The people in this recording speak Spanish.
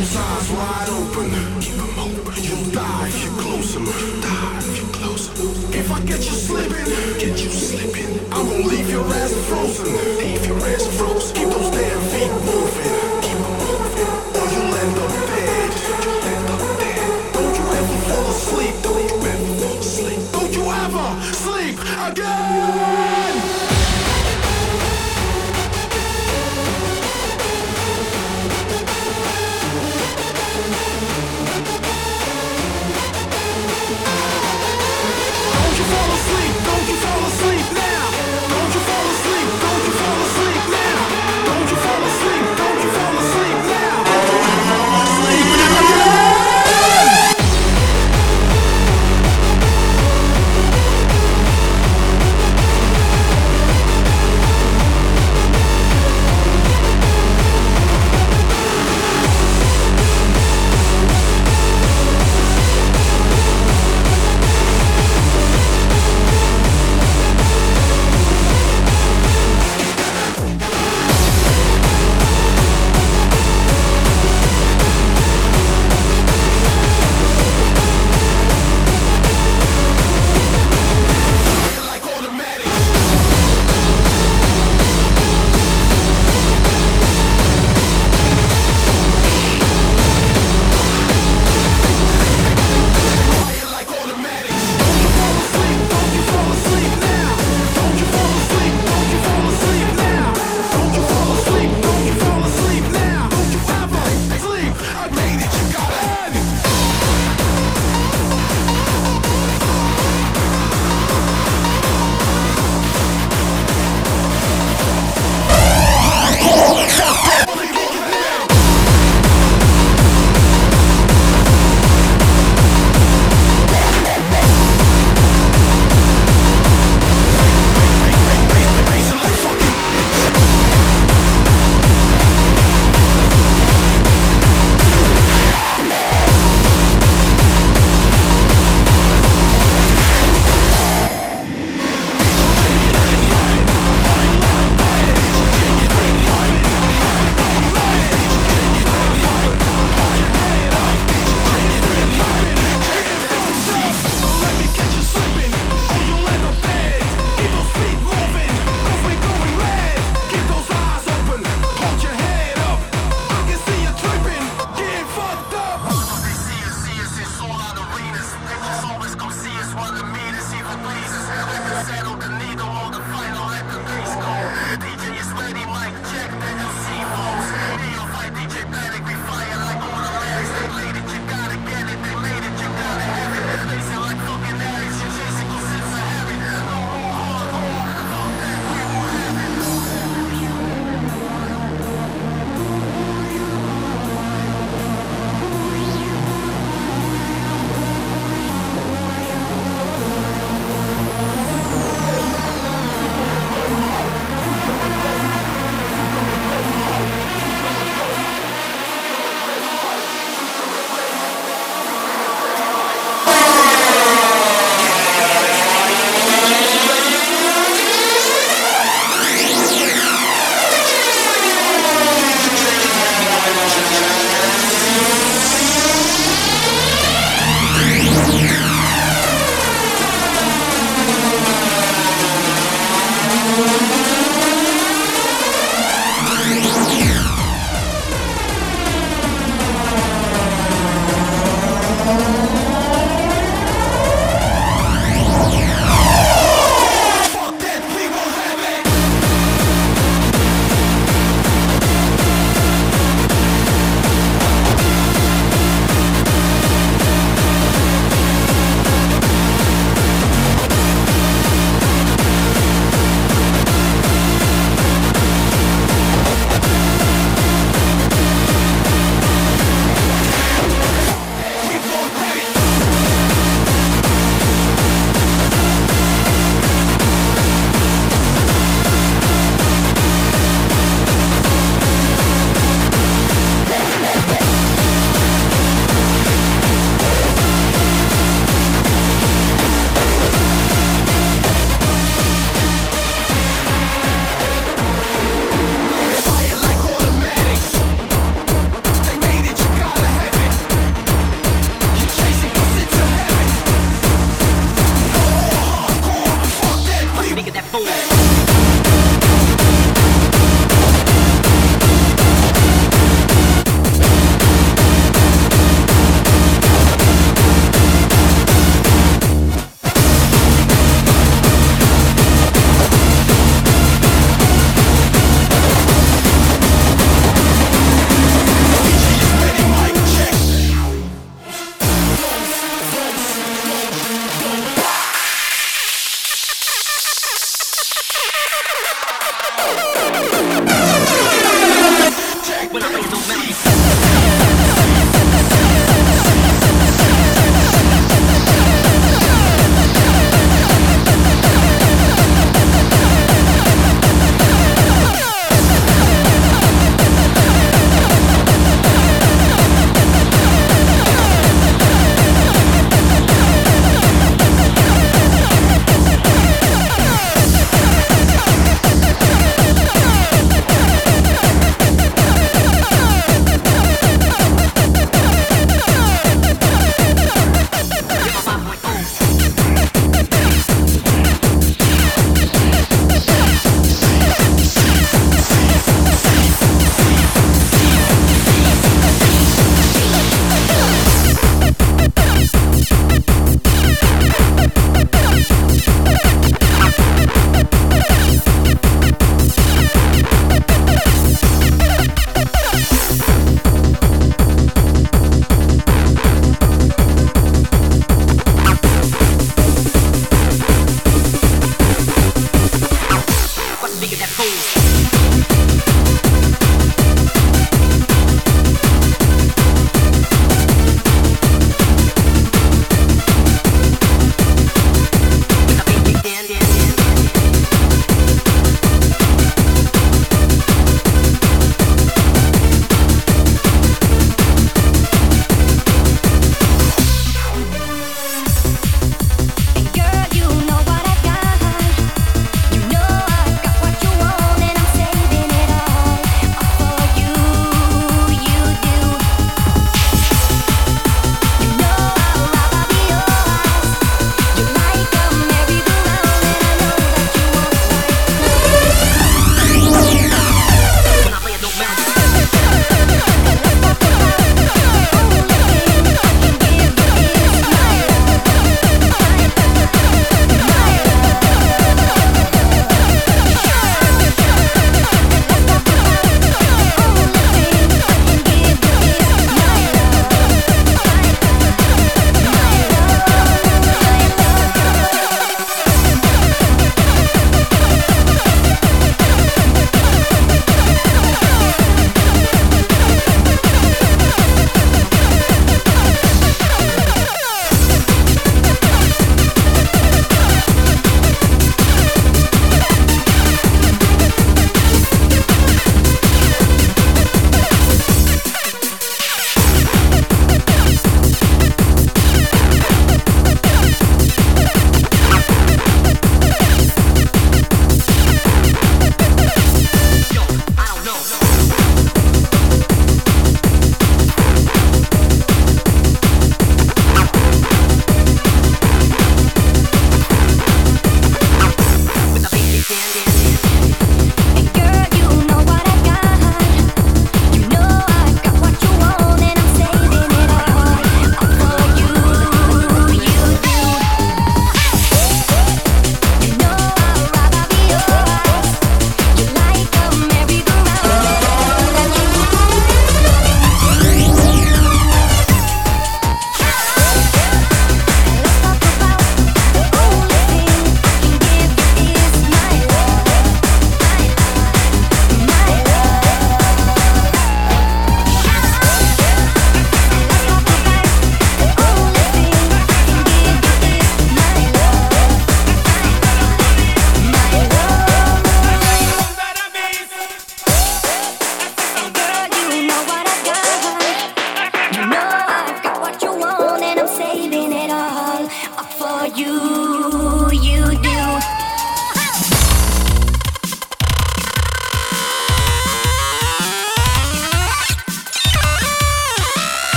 them's eyes wide open. You'll die if you close them. If I get you slipping, get you slipping. I'm gonna leave your ass frozen. Leave your ass frozen. Keep those damn feet moving.